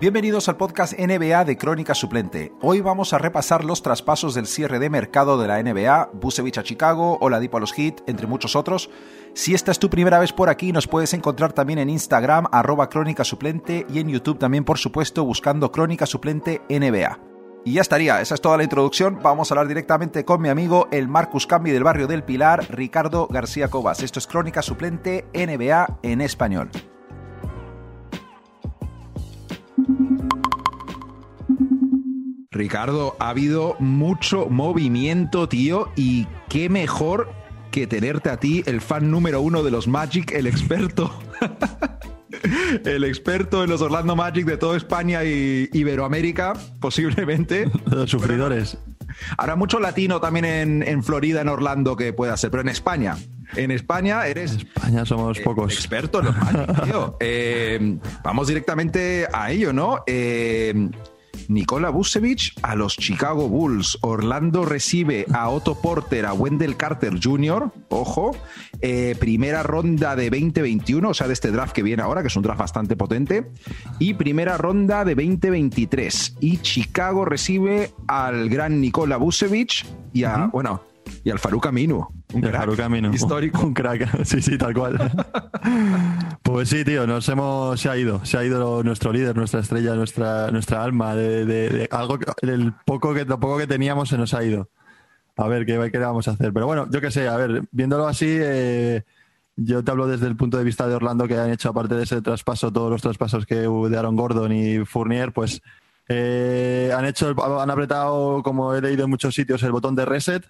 Bienvenidos al podcast NBA de Crónica Suplente. Hoy vamos a repasar los traspasos del cierre de mercado de la NBA, Busevich a Chicago, Oladipo a los Heat, entre muchos otros. Si esta es tu primera vez por aquí, nos puedes encontrar también en Instagram, arroba Crónica Suplente, y en YouTube también, por supuesto, buscando Crónica Suplente NBA. Y ya estaría, esa es toda la introducción. Vamos a hablar directamente con mi amigo, el Marcus Cambi del barrio del Pilar, Ricardo García Cobas. Esto es Crónica Suplente NBA en español. Ricardo, ha habido mucho movimiento, tío, y qué mejor que tenerte a ti, el fan número uno de los Magic, el experto. el experto en los Orlando Magic de toda España y Iberoamérica, posiblemente. Los sufridores. Habrá mucho latino también en, Florida, en Orlando, que pueda ser, pero en España. En España eres. En España somos pocos. Experto en los Magic, tío. Eh, vamos directamente a ello, ¿no? Eh, Nikola Vucevic a los Chicago Bulls. Orlando recibe a Otto Porter, a Wendell Carter Jr., ojo, eh, primera ronda de 2021, o sea, de este draft que viene ahora, que es un draft bastante potente, y primera ronda de 2023. Y Chicago recibe al gran Nikola Vucevic y a, bueno, y al Faruk Aminu. Un crack histórico. Un crack, sí, sí, tal cual. pues sí, tío, nos hemos, se ha ido, se ha ido nuestro líder, nuestra estrella, nuestra, nuestra alma, de, algo, el poco que, lo poco que teníamos se nos ha ido. A ver qué, qué vamos a hacer. Pero bueno, yo qué sé, a ver, viéndolo así, eh, yo te hablo desde el punto de vista de Orlando, que han hecho, aparte de ese traspaso, todos los traspasos que hubo de Aaron Gordon y Fournier, pues eh, han hecho, han apretado, como he leído en muchos sitios, el botón de reset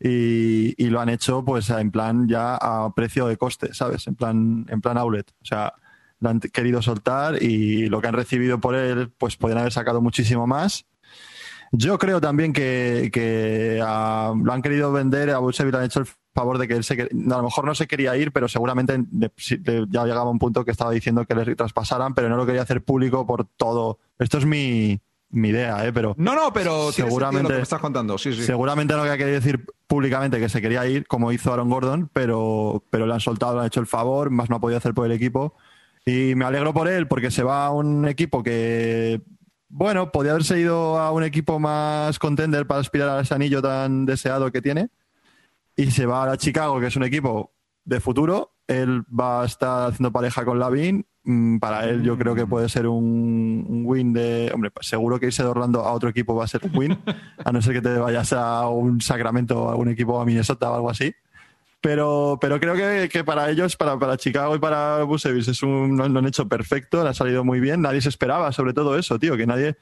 y, lo han hecho pues en plan ya a precio de coste, ¿sabes? En plan, en plan outlet. O sea, lo han querido soltar y lo que han recibido por él, pues podrían haber sacado muchísimo más. Yo creo también que, lo han querido vender, a Busevich le han hecho el favor de que él se, a lo mejor no se quería ir, pero seguramente ya llegaba un punto que estaba diciendo que le traspasaran, pero no lo quería hacer público por todo. Esto es mi, mi idea, ¿eh? Pero no, no, pero seguramente lo que me estás contando. Sí, sí. Seguramente no había querido decir públicamente que se quería ir, como hizo Aaron Gordon, pero, pero le han soltado, le han hecho el favor, más no ha podido hacer por el equipo. Y me alegro por él porque se va a un equipo que, bueno, podía haberse ido a un equipo más contender para aspirar a ese anillo tan deseado que tiene. Y se va a Chicago, que es un equipo de futuro. Él va a estar haciendo pareja con Lavin para él yo creo que mm. puede ser un, win de... Hombre, pues seguro que irse de Orlando a otro equipo va a ser un win, a no ser que te vayas a un Sacramento, a un equipo a Minnesota o algo así. Pero, pero creo que, que para ellos, para, para, Chicago y para Busevis, es un, lo han hecho perfecto, le ha salido muy bien. Nadie se esperaba sobre todo eso, tío, que nadie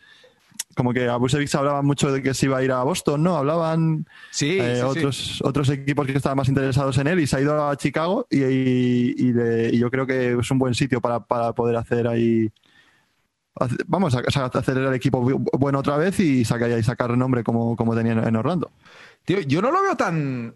como que a Busevich hablaba mucho de que se iba a ir a Boston, ¿no? Hablaban sí, eh, otros, otros equipos que estaban más interesados en él y se ha ido a Chicago y, y, yo creo que es un buen sitio para, poder hacer ahí... Vamos a, hacer el equipo bueno otra vez y sacar, y sacar renombre como, como tenía en Orlando. Tío, yo no lo veo tan,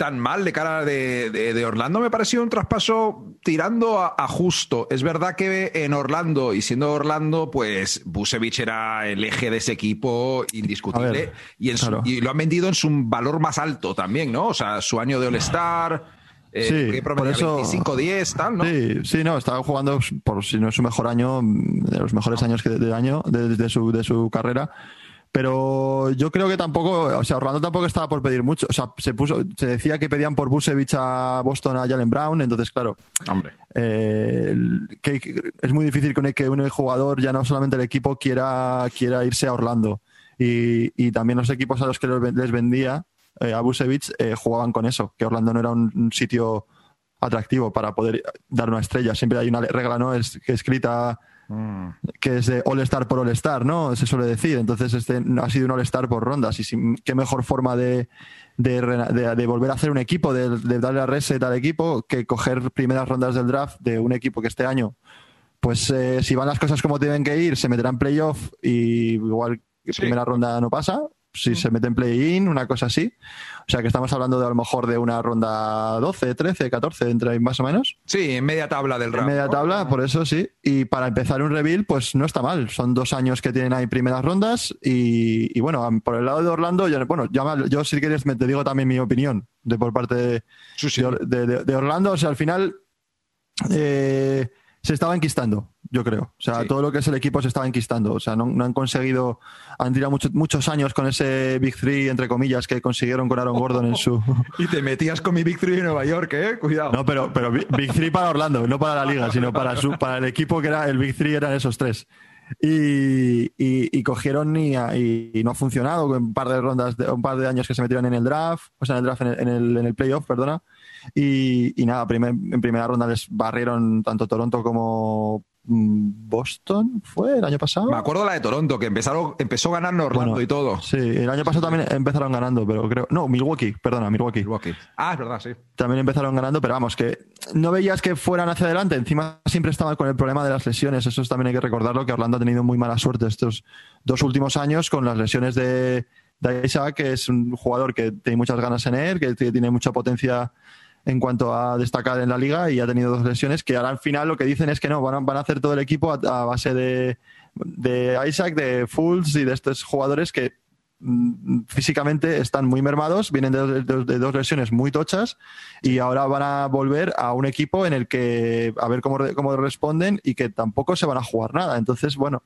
tan mal de cara de, Orlando. Me pareció un traspaso tirando a, justo. Es verdad que en Orlando, y siendo Orlando, pues Busevich era el eje de ese equipo indiscutible. y, y, lo han vendido en su valor más alto también, ¿no? O sea, su año de All-Star. Eh, sí, por eso 25-10, tal, ¿no? Sí, sí, no, estaba jugando, por si no es su mejor año, de los mejores años que de año, de, su, de su carrera. Pero yo creo que tampoco, o sea, Orlando tampoco estaba por pedir mucho. O sea, se puso, se decía que pedían por Busevich a Boston a Jalen Brown, entonces, claro. Hombre. Eh, que, es muy difícil que un, jugador, ya no solamente el equipo, quiera, quiera irse a Orlando. Y, también los equipos a los que les vendía eh, a Busevich eh, jugaban con eso, que Orlando no era un, sitio atractivo para poder dar una estrella. Siempre hay una regla ¿no? es, que escrita que es de All-Star por All-Star, ¿no? Se suele decir. Entonces, este ha sido un All-Star por rondas. Y qué mejor forma de, de, volver a hacer un equipo, de, darle a reset al equipo, que coger primeras rondas del draft de un equipo que este año, pues eh, si van las cosas como tienen que ir, se meterá en playoff y igual primera ronda no pasa, si se mete en play-in, una cosa así. O sea que estamos hablando de a lo mejor de una ronda 12, 13, 14, entre ahí más o menos. Sí, en media tabla del En media tabla, por eso sí. Y para empezar un reveal, pues no está mal. Son dos años que tienen ahí primeras rondas. Y, bueno, por el lado de Orlando, yo, bueno, yo, yo si quieres me te digo también mi opinión de por parte de, de, Orlando. O sea, al final. Eh, se estaba enquistando. Yo creo. O sea, todo lo que es el equipo se estaba enquistando. O sea, no, han conseguido, han tirado muchos años con ese Big Three, entre comillas, que consiguieron con Aaron Gordon en su... y te metías con mi Big Three en Nueva York, ¿eh? Cuidado. No, pero, pero Big Three para Orlando, no para la liga, sino para, su, para el equipo que era el Big Three eran esos tres. Y, y, cogieron y, y, no ha funcionado, un par de rondas, de, un par de años que se metieron en el draft, o sea, en el draft, en el, en el, playoff, perdona. Y, nada, en primera ronda les barrieron tanto Toronto como Boston fue el año pasado. Me acuerdo la de Toronto, que empezaron, empezó ganando Orlando y todo. Sí, el año pasado también empezaron ganando, pero creo. No, Milwaukee, perdona, Milwaukee. Milwaukee. Ah, es verdad, sí. También empezaron ganando, pero vamos, que no veías que fueran hacia adelante. Encima siempre estaban con el problema de las lesiones. Eso también hay que recordarlo, que Orlando ha tenido muy mala suerte estos dos últimos años con las lesiones de, de Isaac, que es un jugador que tiene muchas ganas en él, que tiene mucha potencia en cuanto a destacar en la liga y ha tenido dos lesiones que ahora al final lo que dicen es que no, van a, hacer todo el equipo a, base de, de, Isaac, de Fools y de estos jugadores que mm, físicamente están muy mermados, vienen de, dos lesiones muy tochas y ahora van a volver a un equipo en el que a ver cómo, cómo responden y que tampoco se van a jugar nada. Entonces, bueno,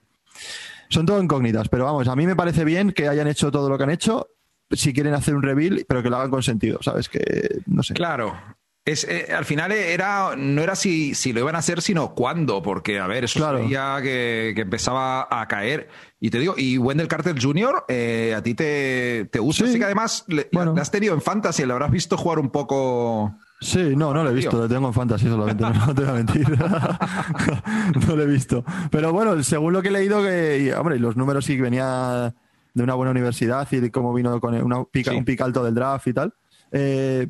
son todo incógnitas, pero vamos, a mí me parece bien que hayan hecho todo lo que han hecho si quieren hacer un reveal, pero que lo hagan con sentido, ¿sabes? Que no sé. Claro. Es, eh, al final era, no era si, si lo iban a hacer, sino cuándo, porque, a ver, eso claro. ya que, que, empezaba a caer. Y te digo, y Wendell Carter Jr., eh, a ti te, te gusta, así que además le, has tenido en Fantasy, le habrás visto jugar un poco. Sí, no, no lo he visto, lo tengo en Fantasy solamente, no, te voy a mentir. no lo he visto. Pero bueno, según lo que he leído, que, hombre, los números sí que venía de una buena universidad y de cómo vino con una pica, un pic alto del draft y tal. Eh,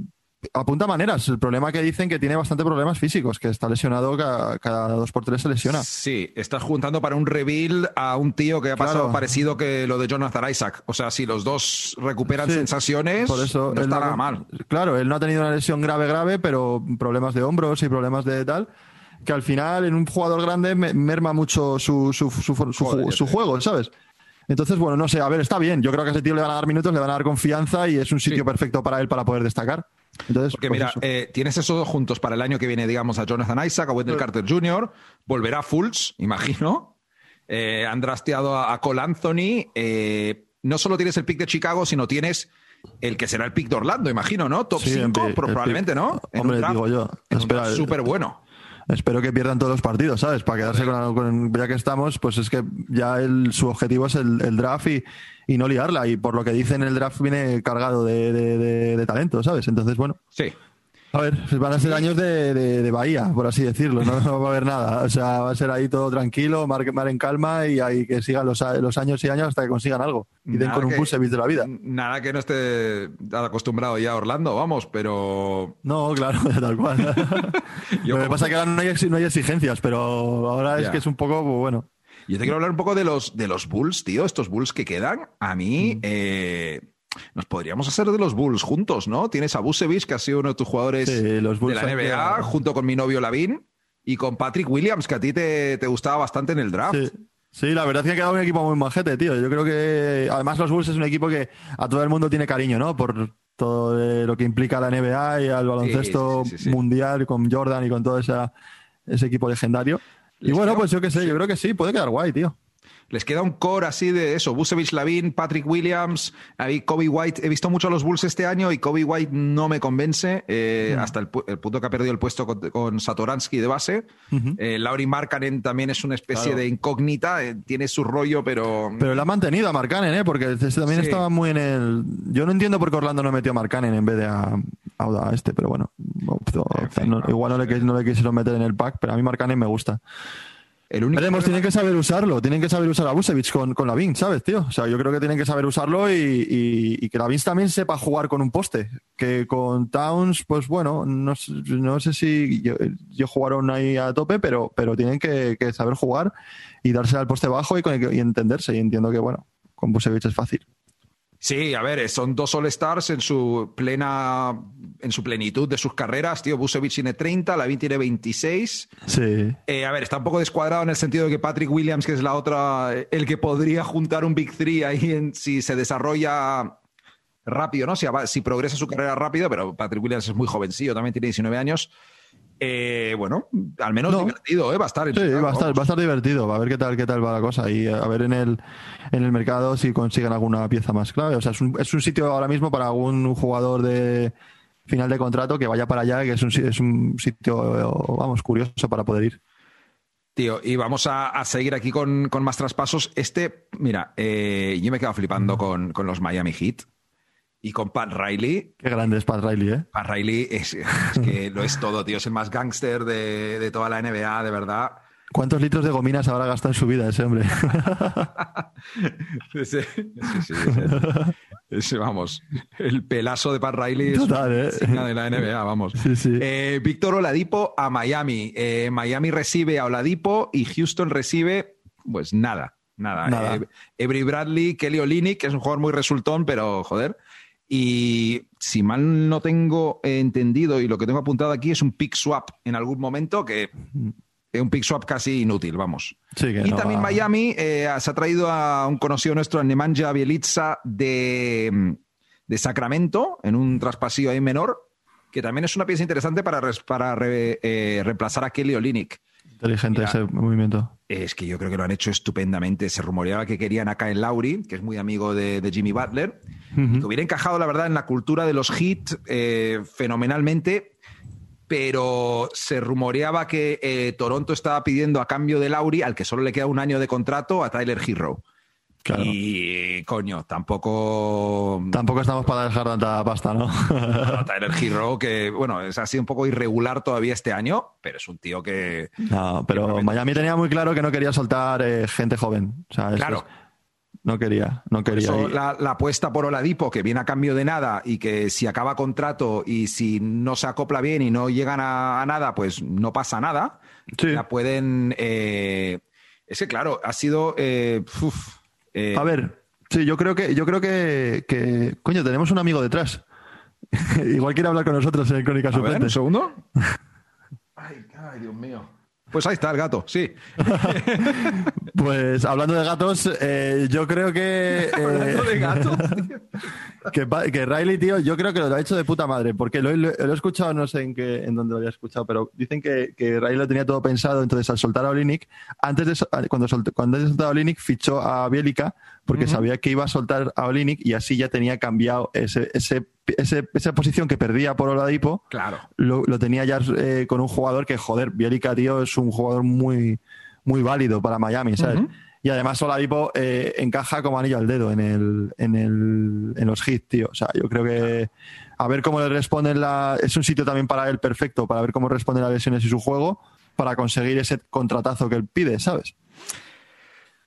apunta maneras. El problema que dicen que tiene bastante problemas físicos, que está lesionado cada, dos por tres se lesiona. Sí, estás juntando para un reveal a un tío que ha pasado parecido que lo de Jonathan Isaac. O sea, si los dos recuperan sensaciones, por eso no está nada mal. Claro, él no ha tenido una lesión grave, grave, pero problemas de hombros y problemas de tal que al final en un jugador grande merma mucho su, su, su juego, ¿sabes? Entonces, bueno, no sé, a ver, está bien. Yo creo que a ese tío le van a dar minutos, le van a dar confianza y es un sitio perfecto para él para poder destacar. Entonces, Porque pues mira, eh, tienes esos dos juntos para el año que viene, digamos, a Jonathan Isaac, a Wendell Carter Jr., volverá Fultz, imagino. Eh, han drasteado a, Cole Anthony. Eh, no solo tienes el pick de Chicago, sino tienes el que será el pick de Orlando, imagino, ¿no? Top 5, probablemente, ¿no? Hombre, digo yo. Súper bueno espero que pierdan todos los partidos, ¿sabes? Para quedarse con, con, ya que estamos, pues es que ya el, su objetivo es el, el draft y, y, no liarla. Y por lo que dicen, el draft viene cargado de, de, de talento, ¿sabes? Entonces, bueno. Sí. A ver, van a ser años de, de, Bahía, por así decirlo, ¿no? va a haber nada. O sea, va a ser ahí todo tranquilo, mar, mar en calma y ahí que sigan los, los, años y años hasta que consigan algo. Y den con un pulse de la vida. Nada que no esté acostumbrado ya a Orlando, vamos, pero. No, claro, tal cual. Lo que pasa es que ahora no hay, no hay exigencias, pero ahora es que es un poco, pues, bueno. Yo te quiero hablar un poco de los, de los Bulls, tío, estos Bulls que quedan. A mí, mm. eh, nos podríamos hacer de los Bulls juntos, ¿no? Tienes a Busevich, que ha sido uno de tus jugadores de la NBA, junto con mi novio Lavín, y con Patrick Williams, que a ti te, gustaba bastante en el draft. Sí. la verdad es que ha quedado un equipo muy majete, tío. Yo creo que además los Bulls es un equipo que a todo el mundo tiene cariño, ¿no? Por todo lo que implica la NBA y al baloncesto mundial con Jordan y con todo ese equipo legendario. y bueno, pues yo qué sé, yo creo que sí, puede quedar guay, tío les queda un core así de eso, Busevich Lavin, Patrick Williams, ahí Kobe White, he visto mucho a los Bulls este año y Kobe White no me convence, eh, hasta el, punto que ha perdido el puesto con, Satoransky de base. Eh, Lauri Markkanen también es una especie de incógnita, eh, tiene su rollo, pero... Pero la ha mantenido a Markkanen, ¿eh? porque también estaba muy en el... Yo no entiendo por qué Orlando no metió a Markkanen en vez de a, este, pero bueno, igual no le, no le quisieron meter en el pack, pero a mí Markkanen me gusta. El tienen que saber usarlo, tienen que saber usar a Busevich con, con Lavin, ¿sabes, tío? O sea, yo creo que tienen que saber usarlo y, y, que Lavin también sepa jugar con un poste. Que con Towns, pues bueno, no, no sé si yo, jugaron ahí a tope, pero, pero tienen que, saber jugar y darse al poste bajo y, y entenderse. Y entiendo que, bueno, con Busevich es fácil. Sí, a ver, son dos All-Stars en su plena, en su plenitud de sus carreras. Tío, Busevich tiene 30, Lavin tiene 26. Sí. Eh, a ver, está un poco descuadrado en el sentido de que Patrick Williams, que es la otra, el que podría juntar un Big Three ahí en, si se desarrolla rápido, ¿no? Si, si progresa su carrera rápido, pero Patrick Williams es muy jovencillo, también tiene 19 años. Eh, bueno, al menos divertido, ¿eh? Va a estar. Sí, va a estar, va a estar divertido. Va a ver qué tal, qué tal va la cosa y a ver en el, en el mercado si consiguen alguna pieza más clave. O sea, es un, es un sitio ahora mismo para algún jugador de final de contrato que vaya para allá, que es un, es un sitio, vamos, curioso para poder ir. Tío, y vamos a, seguir aquí con, más traspasos. Este, mira, eh, yo me he quedado flipando con, con los Miami Heat y con Pat Riley. Qué grande es Pat Riley, ¿eh? Pat Riley es, que lo es todo, tío. Es el más gángster de, toda la NBA, de verdad. ¿Cuántos litros de gominas habrá gastado en su vida ese hombre? sí, sí, sí, vamos, el pelazo de Pat Riley es Total, ¿eh? de la NBA, vamos. Eh, Víctor Oladipo a Miami. Eh, Miami recibe a Oladipo y Houston recibe, pues nada, nada. nada. Every Bradley, Kelly Olynyk, que es un jugador muy resultón, pero joder. Y si mal no tengo entendido y lo que tengo apuntado aquí es un pick swap en algún momento que es un pick swap casi inútil, vamos. y también Miami eh, se ha traído a un conocido nuestro, a Nemanja Bielitsa de, de, Sacramento, en un traspasillo ahí menor, que también es una pieza interesante para, para eh, reemplazar a Kelly Olynyk. Inteligente ese movimiento. Es que yo creo que lo han hecho estupendamente. Se rumoreaba que querían acá en Lauri, que es muy amigo de, Jimmy Butler, que hubiera encajado, la verdad, en la cultura de los hits eh, fenomenalmente, pero se rumoreaba que eh, Toronto estaba pidiendo a cambio de Lauri, al que solo le queda un año de contrato, a Tyler Hero. Y coño, tampoco. Tampoco estamos para dejar tanta pasta, ¿no? Tyler Hero, que bueno, es, ha sido un poco irregular todavía este año, pero es un tío que. No, pero Miami tenía muy claro que no quería soltar eh, gente joven. claro. no quería, no quería. la, apuesta por Oladipo, que viene a cambio de nada y que si acaba contrato y si no se acopla bien y no llegan a, nada, pues no pasa nada. Sí. La pueden. Eh, es que, claro, ha sido. Eh, eh, a ver, sí, yo creo que, yo creo que, coño, tenemos un amigo detrás. Igual quiere hablar con nosotros en Crónica Suplente. ¿Un segundo? ay, ay, Dios mío. Pues ahí está el gato, sí. pues hablando de gatos, eh, yo creo que. hablando de gatos. que, que, Riley, tío, yo creo que lo ha hecho de puta madre, porque lo, he escuchado, no sé en qué, en dónde lo había escuchado, pero dicen que, que Riley lo tenía todo pensado, entonces al soltar a Olinic, antes de cuando, cuando soltado a Olinic, fichó a Bielica porque sabía que iba a soltar a Olinic y así ya tenía cambiado ese, ese esa posición que perdía por Oladipo, claro. lo, tenía ya eh, con un jugador que, joder, Bielica, tío, es un jugador muy, muy válido para Miami, ¿sabes? Y además Oladipo eh, encaja como anillo al dedo en, el, en, el, en los hits, tío. O sea, yo creo que a ver cómo le responden la... Es un sitio también para él perfecto, para ver cómo responden las lesiones y su juego, para conseguir ese contratazo que él pide, ¿sabes?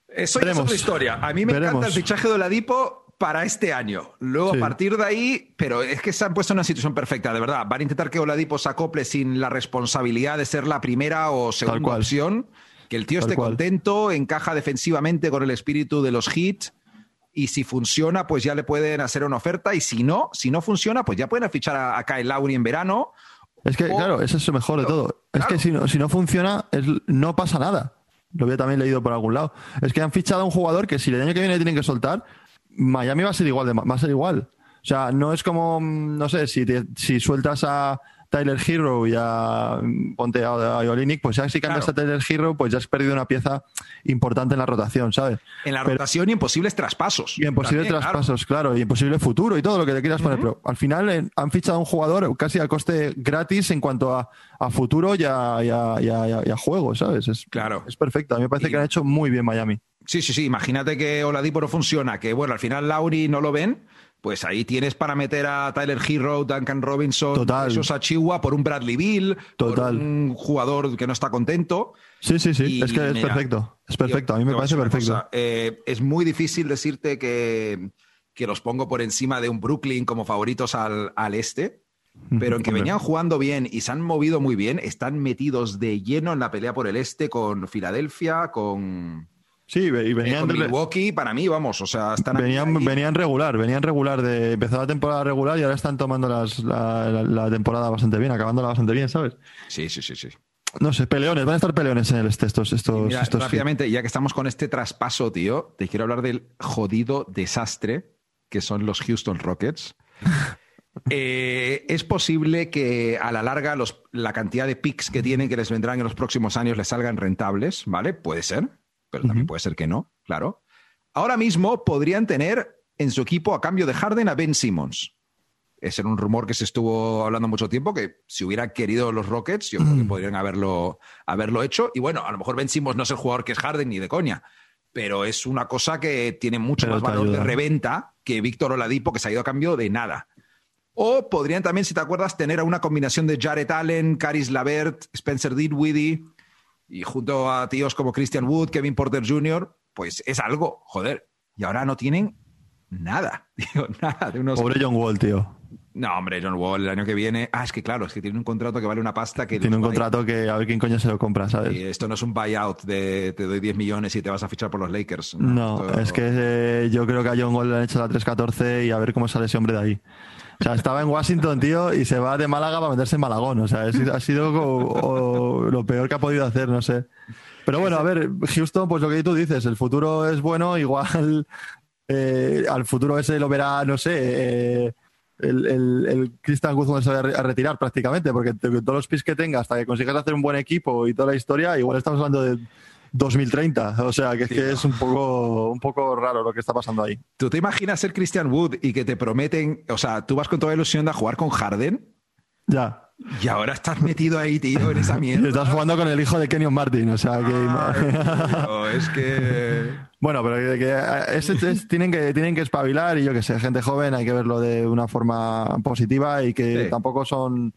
Eso es otra historia. A mí me encanta el fichaje de Oladipo para este año. Luego, a partir de ahí, pero es que se han puesto en una situación perfecta, de verdad. Van a intentar que Oladipo se acople sin la responsabilidad de ser la primera o segunda opción. Que el tío esté contento, encaja defensivamente con el espíritu de los hits. Y si funciona, pues ya le pueden hacer una oferta. Y si no, si no funciona, pues ya pueden fichar a, a Kyle Lowry en verano. Es que, claro, eso es lo mejor de todo. Es que si no, si no funciona, no pasa nada. Lo había también leído por algún lado. Es que han fichado a un jugador que si el año que viene tienen que soltar, Miami va a ser igual, de, va a ser igual. O sea, no es como, no sé, si, si sueltas a Tyler Hero y a ponte a, Iolinic, pues ya si cambias a Tyler Hero, pues ya has perdido una pieza importante en la rotación, ¿sabes? En la rotación y en posibles traspasos. Y en posibles traspasos, claro. y en posible futuro y todo lo que te quieras poner. Pero al final eh, han fichado a un jugador casi a coste gratis en cuanto a, futuro y a, juego, ¿sabes? Es, claro. Es perfecto. A mí me parece que han hecho muy bien Miami. Sí, sí, sí. Imagínate que Oladipo no funciona, que bueno, al final Lauri no lo ven, pues ahí tienes para meter a Tyler Hero, Duncan Robinson, Total. esos a Chihuahua por un Bradley Bill, Total. por un jugador que no está contento. Sí, sí, sí. es que es perfecto. Es perfecto. a mí me parece perfecto. Eh, es muy difícil decirte que, que los pongo por encima de un Brooklyn como favoritos al, al este. Pero en que venían jugando bien y se han movido muy bien, están metidos de lleno en la pelea por el este con Filadelfia, con, Sí, y venían. Eh, Milwaukee, para mí, vamos, o sea, están venían, venían regular, venían regular. De, empezó la temporada regular y ahora están tomando las, la, temporada bastante bien, acabándola bastante bien, ¿sabes? Sí, sí, sí, sí. No sé, peleones, van a estar peleones en el este estos. estos, estos rápidamente, ya que estamos con este traspaso, tío, te quiero hablar del jodido desastre que son los Houston Rockets. Eh, es posible que a la larga los, la cantidad de picks que tienen que les vendrán en los próximos años les salgan rentables, ¿vale? Puede ser, pero también puede ser que no, claro. Ahora mismo podrían tener en su equipo a cambio de Harden a Ben Simmons. Ese era un rumor que se estuvo hablando mucho tiempo, que si hubiera querido los Rockets, yo creo que podrían haberlo, haberlo hecho. Y bueno, a lo mejor Ben Simmons no es el jugador que es Harden ni de coña, pero es una cosa que tiene mucho más valor de reventa que Víctor Oladipo, que se ha ido a cambio de nada. O podrían también, si te acuerdas, tener una combinación de Jared Allen, Caris Lavert, Spencer Dinwiddie y junto a tíos como Christian Wood, Kevin Porter Jr., pues es algo, joder. Y ahora no tienen nada, nada de unos... Pobre John Wall, tío. No, hombre, John Wall el año que viene. Ah, es que claro, es que tiene un contrato que vale una pasta que. Tiene un contrato que a ver quién coño se lo compra, ¿sabes? Y esto no es un buyout de te doy 10 millones y te vas a fichar por los Lakers. No, es que eh, yo creo que a John Wall le han hecho la 3-14 y a ver cómo sale ese hombre de ahí. O sea, estaba en Washington, tío, y se va de Málaga para meterse en Malagón. O sea, ha sido lo peor que ha podido hacer, no sé. Pero bueno, a ver, Houston, pues lo que tú dices, el futuro es bueno, igual eh, al futuro ese lo verá, no sé, eh, el, el, el, Christian Guzmán se va a retirar prácticamente, porque todos los pis que tenga hasta que consigas hacer un buen equipo y toda la historia, igual estamos hablando de 2030. O sea, que es, que es un poco, un poco raro lo que está pasando ahí. ¿Tú te imaginas ser Christian Wood y que te prometen, o sea, tú vas con toda ilusión de jugar con Harden? Ya. Y ahora estás metido ahí, tío, en esa mierda. Estás jugando con el hijo de Kenyon Martin, o sea que. es que. Bueno, pero que, tienen que tienen que espabilar y yo que sé, gente joven hay que verlo de una forma positiva y que tampoco son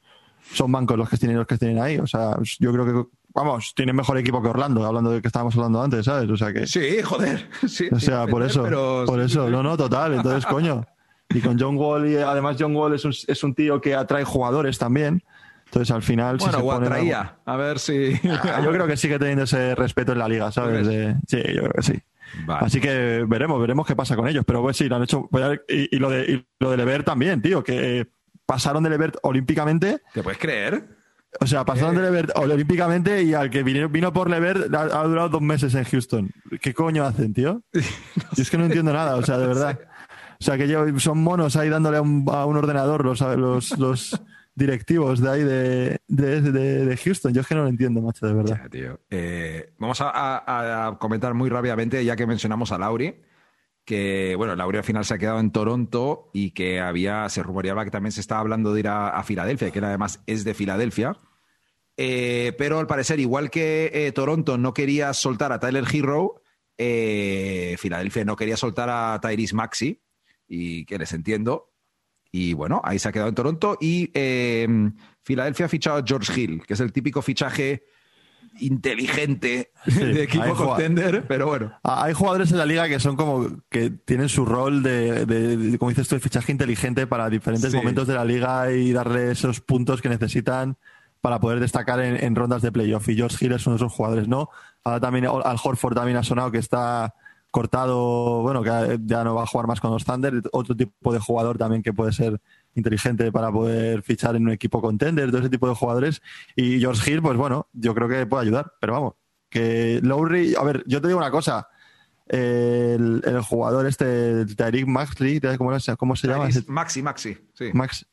son bancos los que tienen los que tienen ahí. O sea, yo creo que vamos, tienen mejor equipo que Orlando, hablando de que estábamos hablando antes, ¿sabes? O sea que. Sí, joder. Sí, o sea, por eso. Por eso, no, no, total. Entonces, coño. Y con John Wall, y además John Wall es un, es un tío que atrae jugadores también. Entonces, al final. Bueno, si se pone atraía. A ver si. yo creo que sigue teniendo ese respeto en la liga, ¿sabes? sí, yo creo que sí. Así que veremos, veremos qué pasa con ellos. Pero pues sí, lo han hecho. Y, lo de, y lo de Levert también, tío, que pasaron de Levert olímpicamente. ¿Te puedes creer? O sea, pasaron de Levert olímpicamente y al que vino, vino por Levert ha, durado dos meses en Houston. ¿Qué coño hacen, tío? Yo es que no entiendo nada, o sea, de verdad. O sea, que son monos ahí dándole a un, ordenador los, los, los directivos de ahí de, de, Houston. Yo es que no lo entiendo, macho, de verdad. Eh, vamos a, comentar muy rápidamente, ya que mencionamos a Lauri, que, bueno, Lauri al final se ha quedado en Toronto y que había, se rumoreaba que también se estaba hablando de ir a, Filadelfia, que además es de Filadelfia. Eh, pero al parecer, igual que eh, Toronto no quería soltar a Tyler Hero, Filadelfia no quería soltar a Tyrese Maxi, y que les entiendo, y bueno, ahí se ha quedado en Toronto. Y em, Filadelfia ha fichado a George Hill, que es el típico fichaje inteligente de equipo contender, pero bueno. Ah, hay jugadores en la liga que son como que tienen su rol de, como dices tú, de fichaje inteligente para diferentes momentos de la liga y darle esos puntos que necesitan para poder destacar en, rondas de playoff. Y George Hill es uno de esos jugadores, ¿no? Ahora también Al Horford también ha sonado que está cortado, bueno, que ya no va a jugar más con los Thunder, otro tipo de jugador también que puede ser inteligente para poder fichar en un equipo contender, todo ese tipo de jugadores. Y George Hill, pues bueno, yo creo que puede ayudar, pero vamos, que Lowry, a ver, yo te digo una cosa, el, jugador este, Tyreek Maxley, ¿cómo, cómo se llama? Maxi, Maxi, sí. Max.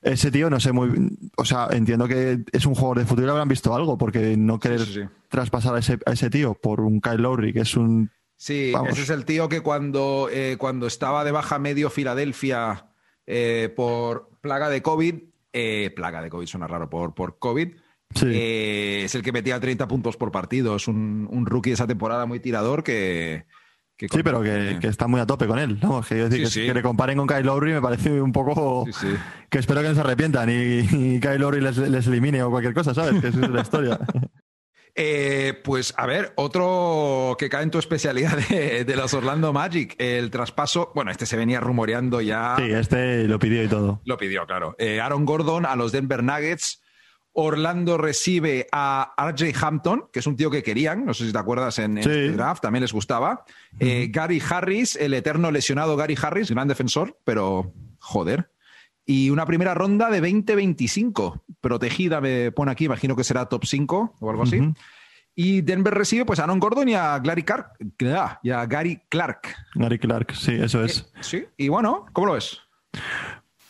Ese tío, no sé muy. O sea, entiendo que es un jugador de futuro y habrán visto algo, porque no querer traspasar a ese, a ese tío por un Kyle Lowry, que es un Sí, ese es el tío que cuando, eh, cuando estaba de baja medio Filadelfia eh, por plaga de COVID, eh, plaga de COVID suena raro, por, por COVID, es el que metía 30 puntos por partido. Es un, rookie de esa temporada muy tirador que. sí, pero que, está muy a tope con él. ¿no? Que, que, le comparen con Kyle Lowry me parece un poco. Que espero que no se arrepientan y, Kyle Lowry les, les, elimine o cualquier cosa, ¿sabes? Que esa es la historia. Eh, pues a ver, otro que cae en tu especialidad de, los Orlando Magic, el traspaso, bueno, este se venía rumoreando ya. Sí, este lo pidió y todo. Lo pidió, claro. Eh, Aaron Gordon a los Denver Nuggets. Orlando recibe a RJ Hampton, que es un tío que querían, no sé si te acuerdas en, el draft, también les gustaba. Eh, Gary Harris, el eterno lesionado Gary Harris, gran defensor, pero joder, y una primera ronda de 2025, protegida, me pone aquí, imagino que será top 5 o algo así. Y Denver recibe pues a Aaron Gordon y a Gary Clark. Y a Gary Clark. Gary Clark, sí, eso es. Eh, sí, y bueno, ¿cómo lo ves?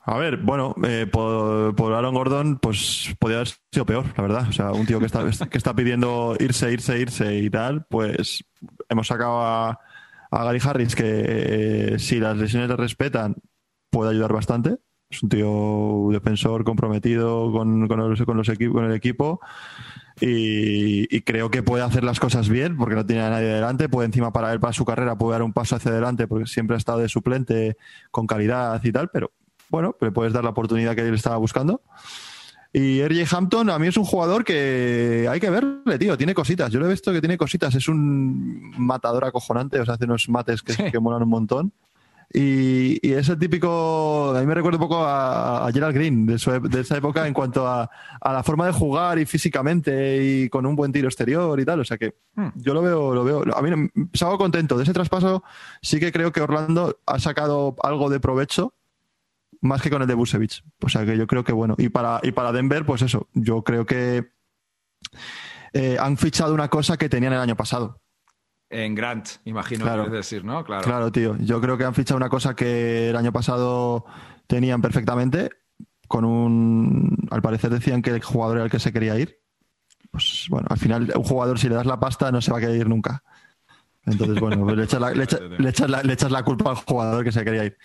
A ver, bueno, eh, por, Aaron Gordon, pues podría haber sido peor, la verdad. O sea, un tío que está, que está pidiendo irse, irse, irse y tal, pues hemos sacado a, Gary Harris, que eh, si las lesiones le respetan, puede ayudar bastante. Es un tío defensor comprometido con, con, los, con, los con el equipo. Y, creo que puede hacer las cosas bien porque no tiene a nadie delante, puede encima para él, para su carrera, puede dar un paso hacia adelante porque siempre ha estado de suplente con calidad y tal, pero bueno, le puedes dar la oportunidad que él estaba buscando. Y RJ Hampton a mí es un jugador que hay que verle, tío, tiene cositas. Yo lo he visto que tiene cositas, es un matador acojonante, o sea, hace unos mates que, que molan un montón. Y, y, es el típico, a mí me recuerda un poco a, Gerald Green de, esa época en cuanto a, la forma de jugar y físicamente y con un buen tiro exterior y tal. O sea que hmm. yo lo veo, lo veo, a mí salgo contento de ese traspaso. Sí que creo que Orlando ha sacado algo de provecho más que con el de Busevich. O sea que yo creo que bueno. Y para, y para Denver, pues eso, yo creo que eh, han fichado una cosa que tenían el año pasado. En Grant, imagino claro. que decir, ¿no? Claro. claro, tío. Yo creo que han fichado una cosa que el año pasado tenían perfectamente. Con un. Al parecer decían que el jugador era el que se quería ir. Pues bueno, al final, un jugador, si le das la pasta, no se va a querer ir nunca. Entonces, bueno, le, echas la, le, echas la, culpa al jugador que se quería ir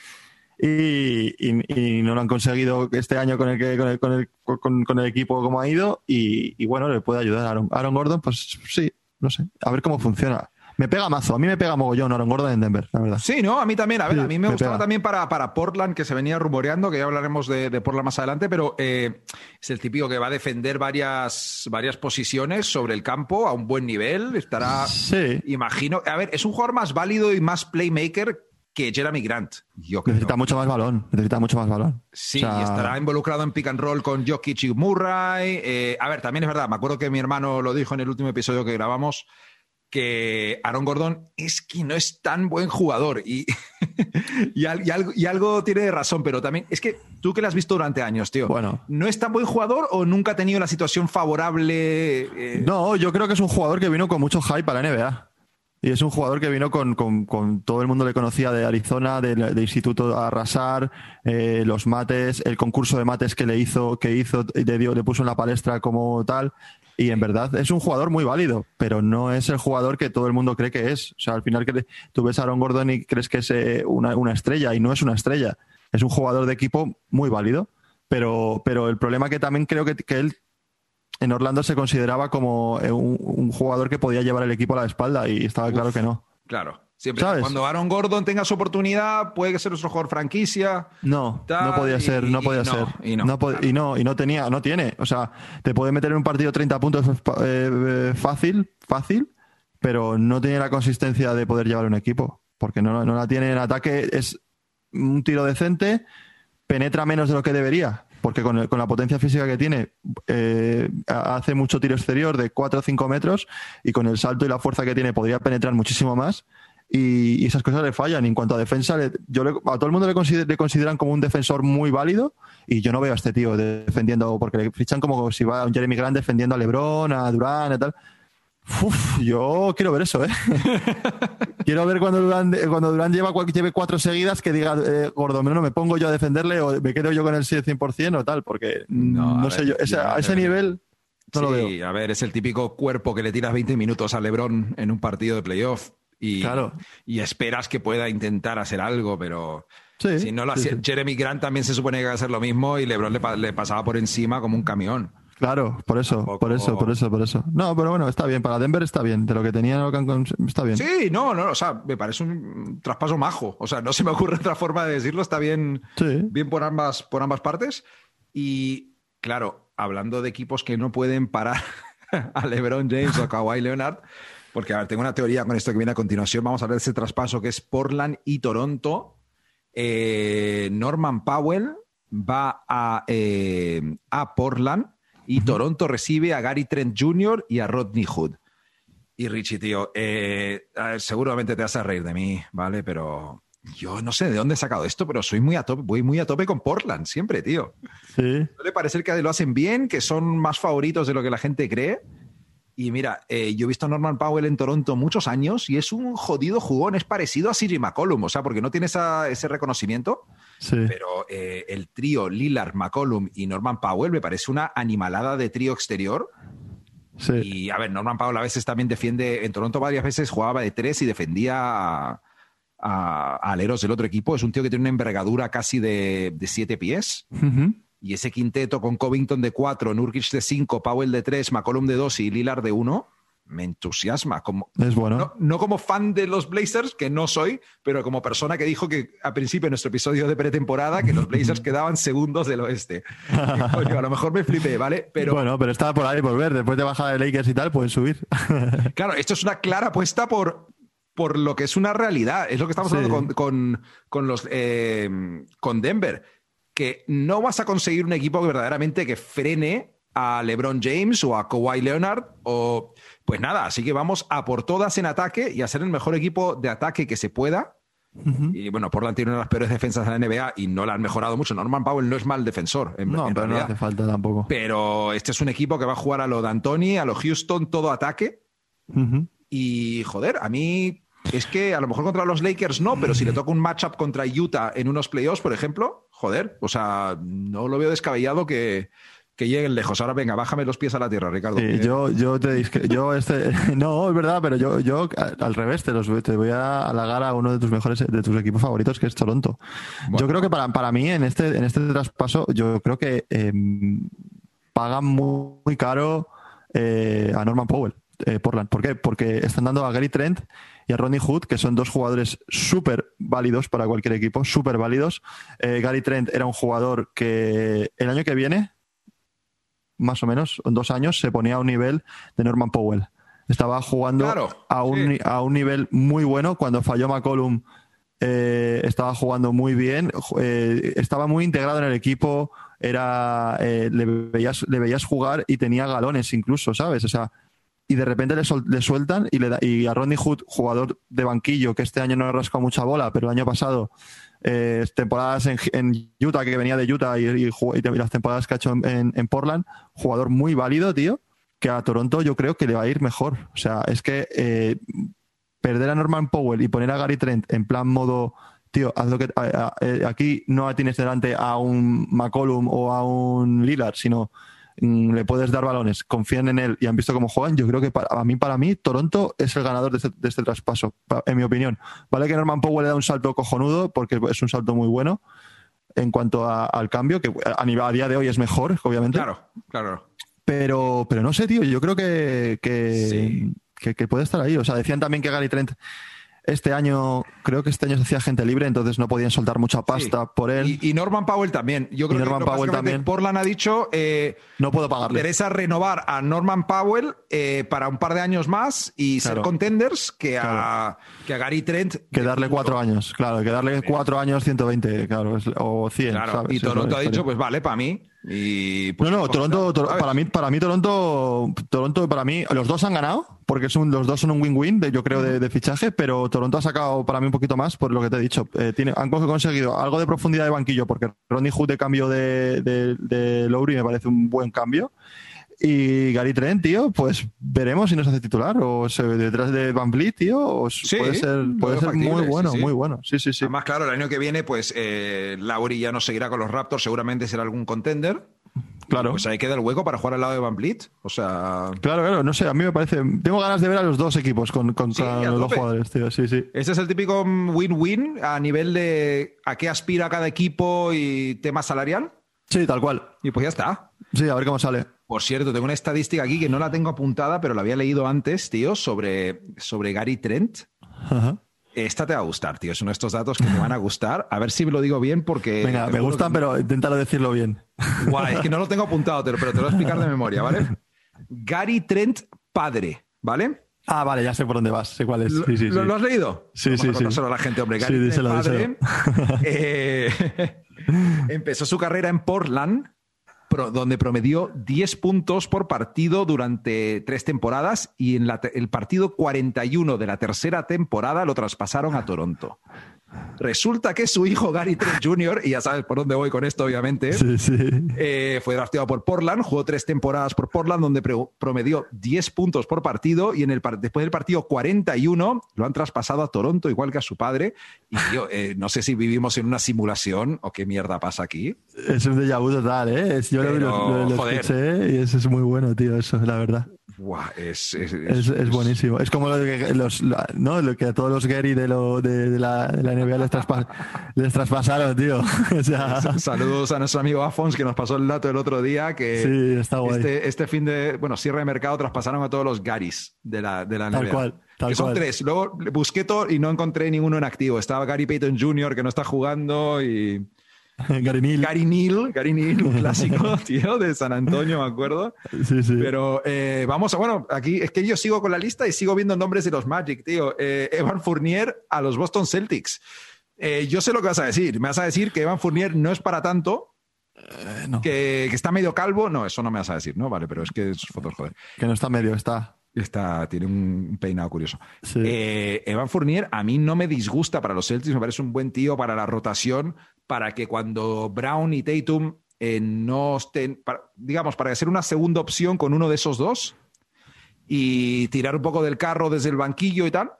y, no lo han conseguido este año con el, que, con el, con el, con, el equipo como ha ido y, bueno, le puede ayudar a Aaron. Aaron Gordon, pues sí, no sé, a ver cómo funciona. Me pega mazo, a mí me pega mogollón Aaron Gordon en Denver, la verdad. Sí, ¿no? A mí también, a ver, a mí me, gustaba también para, para Portland, que se venía rumoreando, que ya hablaremos de, de Portland más adelante, pero eh, es el típico que va a defender varias, varias posiciones sobre el campo a un buen nivel, estará, sí. imagino, a ver, es un jugador más válido y más playmaker que Jeremy Grant. necesita mucho más balón, necesita mucho más balón. Sí, y estará involucrado en pick and roll con Jokic y Murray. Eh, a ver, también es verdad, me acuerdo que mi hermano lo dijo en el último episodio que grabamos, que Aaron Gordon es que no es tan buen jugador y, y, algo, y, algo, tiene de razón, pero también es que tú que lo has visto durante años, tío, bueno. ¿no es tan buen jugador o nunca ha tenido la situación favorable? Eh? No, yo creo que es un jugador que vino con mucho hype para la NBA. Y es un jugador que vino con, con, todo el mundo le conocía de Arizona, del Instituto Arrasar, eh, los mates, el concurso de mates que le hizo, que hizo, le, dio, le puso en la palestra como tal. Y en verdad es un jugador muy válido, pero no es el jugador que todo el mundo cree que es. O sea, al final tú ves a Aaron Gordon y crees que es eh, una, una estrella y no es una estrella. Es un jugador de equipo muy válido. Pero, pero el problema que también creo que, que él en Orlando se consideraba como eh, un, jugador que podía llevar el equipo a la espalda y estaba claro que no. Claro. Siempre cuando Aaron Gordon tenga su oportunidad, puede ser nuestro jugador franquicia. No, no podía ser, no podía ser. y, no, y no, y no tenía, no tiene. O sea, te puede meter en un partido 30 puntos eh, eh, fácil, fácil, pero no tiene la consistencia de poder llevar un equipo. Porque no, no la tiene en ataque, es un tiro decente, penetra menos de lo que debería porque con, la potencia física que tiene, eh, hace mucho tiro exterior de 4 o 5 metros y con el salto y la fuerza que tiene podría penetrar muchísimo más. Y, esas cosas le fallan. Y en cuanto a defensa, yo a todo el mundo le, consideran como un defensor muy válido y yo no veo a este tío defendiendo, porque le fichan como si va a un Jeremy Grant defendiendo a Lebron, a Durán y tal. Uf, yo quiero ver eso, ¿eh? quiero ver cuando Durán, cuando Durán lleva, lleve cuatro seguidas que diga, eh, gordo, no me pongo yo a defenderle o me quedo yo con el 100% o tal, porque no, sé yo, a ese nivel no lo veo. a ver, es el típico cuerpo que le tiras 20 minutos a LeBron en un partido de playoff y, y esperas que pueda intentar hacer algo, pero... si no lo Jeremy Grant también se supone que va a hacer lo mismo y LeBron le, le pasaba por encima como un camión. Claro, por eso, por eso, por eso, por eso. No, pero bueno, está bien, para Denver está bien, de lo que tenía está bien. Sí, no, no, o sea, me parece un traspaso majo, o sea, no se me ocurre otra forma de decirlo, está bien, bien por ambas, por ambas partes. Y claro, hablando de equipos que no pueden parar a LeBron James o a Kawhi Leonard, porque a ver, tengo una teoría con esto que viene a continuación, vamos a ver ese traspaso que es Portland y Toronto. Eh, Norman Powell va a, eh, a Portland y Toronto recibe a Gary Trent Jr. y a Rodney Hood. Y Richie, tío, eh, seguramente te vas a reír de mí, ¿vale? Pero yo no sé de dónde he sacado esto, pero soy muy a tope, voy muy a tope con Portland siempre, tío. Sí. Suele parecer que lo hacen bien, que son más favoritos de lo que la gente cree. Y mira, eh, yo he visto a Norman Powell en Toronto muchos años y es un jodido jugón, es parecido a CJ McCollum, o sea, porque no tiene ese reconocimiento. Pero eh, el trío Lillard, McCollum y Norman Powell me parece una animalada de trío exterior. Y a ver, Norman Powell a veces también defiende, en Toronto varias veces jugaba de tres y defendía a, aleros del otro equipo. Es un tío que tiene una envergadura casi de, siete pies. Y ese quinteto con Covington de cuatro, Nurkic de cinco, Powell de tres, McCollum de dos y Lillard de uno me entusiasma. Como, es bueno. No, como fan de los Blazers, que no soy, pero como persona que dijo que a principio de nuestro episodio de pretemporada que los Blazers quedaban segundos del oeste. a lo mejor me flipé, ¿vale? Pero, bueno, pero estaba por ahí por ver. Después de bajar de Lakers y tal, pueden subir. claro, esto es una clara apuesta por, por lo que es una realidad. Es lo que estamos hablando con, con, los, eh, con Denver. Que no vas a conseguir un equipo verdaderamente que frene a LeBron James o a Kawhi Leonard o pues nada, así que vamos a por todas en ataque y a ser el mejor equipo de ataque que se pueda. Y bueno, Portland tiene una de las peores defensas de la NBA y no la han mejorado mucho. Norman Powell no es mal defensor. no, pero no hace falta tampoco. Pero este es un equipo que va a jugar a lo de Anthony, a lo Houston, todo ataque. Y joder, a mí es que a lo mejor contra los Lakers no, pero si le toca un matchup contra Utah en unos playoffs, por ejemplo, joder, o sea, no lo veo descabellado que, que lleguen lejos. Ahora venga, bájame los pies a la tierra, Ricardo. yo, yo te yo este, no, es verdad, pero yo, yo al revés te, los, te voy a halagar a uno de tus mejores, de tus equipos favoritos, que es Toronto. Yo creo que para, para mí en este, en este traspaso, yo creo que em, pagan muy, caro eh, a Norman Powell. Eh, Portland. ¿Por qué? Porque están dando a Gary Trent y a Ronnie Hood, que son dos jugadores súper válidos para cualquier equipo, súper válidos. Eh, Gary Trent era un jugador que el año que viene más o menos, en dos años, se ponía a un nivel de Norman Powell. Estaba jugando a, un, a un nivel muy bueno. Cuando falló McCollum, eh, estaba jugando muy bien. Eh, estaba muy integrado en el equipo. Era, eh, le, veías, le veías jugar y tenía galones incluso, ¿sabes? O sea, y de repente le, le sueltan y, le da, y a Rodney Hood, jugador de banquillo, que este año no ha mucha bola, pero el año pasado eh, temporadas en, Utah, que venía de Utah, y, las temporadas que ha hecho en, Portland, jugador muy válido, tío, que a Toronto yo creo que le va a ir mejor. O sea, es que eh, perder a Norman Powell y poner a Gary Trent en plan modo, tío, que. Eh, aquí no tienes delante a un McCollum o a un Lillard, sino le puedes dar balones, confían en él y han visto cómo juegan, yo creo que para a mí, para mí, Toronto es el ganador de este, de este traspaso, en mi opinión. Vale que Norman Powell le da un salto cojonudo, porque es un salto muy bueno en cuanto al cambio, que a, nivel, a día de hoy es mejor, obviamente. Claro, claro. Pero, pero no sé, tío, yo creo que, que, que puede estar ahí. O sea, decían también que Gary Trent este año, creo que este año se hacía gente libre, entonces no podían soltar mucha pasta por él. Y, Norman Powell también. Yo creo Norman que Powell también. Portland ha dicho. Eh, no puedo pagarle. Interesa renovar a Norman Powell eh, para un par de años más y ser contenders que a, que a Gary Trent. Que darle cuatro años, claro. Que darle cuatro años 120, claro. O 100. Claro. Y Toronto ha dicho, pues vale, para mí. Y, pues, no, no, Toronto, para mí, para mí Toronto, Toronto, para mí, los dos han ganado, porque son, los dos son un win-win, yo creo, de, fichaje, pero Toronto ha sacado para mí un poquito más por lo que te he dicho. Eh, tiene, han conseguido algo de profundidad de banquillo, porque Ronnie Hood de cambio de, de, de Lowry me parece un buen cambio. Y Gary Trent, tío, pues veremos si nos hace titular o se ve detrás de Van Vliet, tío, o puede ser, puede ser muy bueno, muy bueno. Sí, sí, sí. Además, claro, el año que viene, pues eh, Lowry ya no seguirá con los Raptors, seguramente será algún contender. Claro. Pues ahí queda el hueco para jugar al lado de Van Vliet. O sea. Claro, claro, no sé, a mí me parece. Tengo ganas de ver a los dos equipos con, contra los dos jugadores, tío. Sí, sí. Este es el típico win-win a nivel de a qué aspira cada equipo y tema salarial. Sí, tal cual. Y pues ya está. Sí, a ver cómo sale. Por cierto, tengo una estadística aquí que no la tengo apuntada, pero la había leído antes, tío, sobre, sobre Gary Trent. Esta te va a gustar, tío. Es uno de estos datos que me van a gustar. A ver si lo digo bien porque... Venga, me gustan, pero inténtalo decirlo bien. Guay, es que no lo tengo apuntado, pero te lo voy a explicar de memoria, ¿vale? Gary Trent padre, ¿vale? Ah, vale, ya sé por dónde vas, sé cuál es. Sí, sí, ¿Lo, ¿Lo, has leído? Sí, sí, sí. Solo a la gente, hombre. Gary Trent padre eh, empezó su carrera en Portland donde promedió 10 puntos por partido durante tres temporadas y en el partido 41 de la tercera temporada lo traspasaron a Toronto. Resulta que su hijo Gary Trent Jr., y ya sabes por dónde voy con esto, obviamente, eh, fue drafteado por Portland, jugó tres temporadas por Portland, donde promedió 10 puntos por partido, y en el después del partido 41 lo han traspasado a Toronto, igual que a su padre. Y yo eh, no sé si vivimos en una simulación o qué mierda pasa aquí. Es un déjà vu total, ¿eh? Yo lo, lo, escuché y eso es muy bueno, tío, eso, la verdad es, es, buenísimo. Es como lo que, los, ¿no? lo que a todos los Gary de, lo, de, la, de la, NBA les, les traspasaron, tío. Saludos a nuestro amigo Afons que nos pasó el dato el otro día que Este, este fin de, bueno, cierre de mercado traspasaron a todos los Garys de la, de la NBA. Tal cual. que son tres. Luego busqué todo y no encontré ninguno en activo. Estaba Gary Payton Jr. que no está jugando y... Gary Neal. Gary Neal, Gary Neal, un clásico, tío, de San Antonio, me acuerdo. Sí, sí. Pero eh, vamos a, bueno, aquí es que yo sigo con la lista y sigo viendo nombres de los Magic, tío. Eh, Evan Fournier a los Boston Celtics. Eh, yo sé lo que vas a decir. Me vas a decir que Evan Fournier no es para tanto. Que, que, está medio calvo. No, eso no me vas a decir, ¿no? Vale, pero es que es fotos, joder. Que no está medio, está. Está, tiene un peinado curioso. Evan Fournier a mí no me disgusta para los Celtics, me parece un buen tío para la rotación, para que cuando Brown y Tatum eh, no estén, digamos, para hacer una segunda opción con uno de esos dos y tirar un poco del carro desde el banquillo y tal.